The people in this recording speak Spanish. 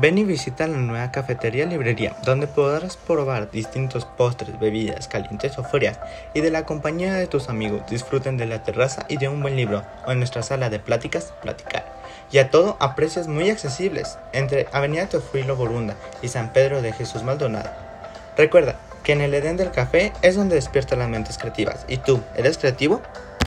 Ven y visita la nueva cafetería librería, donde podrás probar distintos postres, bebidas calientes o frías, y de la compañía de tus amigos disfruten de la terraza y de un buen libro, o en nuestra sala de pláticas, platicar. Y a todo a precios muy accesibles, entre Avenida Teofilo Borunda y San Pedro de Jesús Maldonado. Recuerda que en el Edén del Café es donde despierta las mentes creativas. ¿Y tú, eres creativo?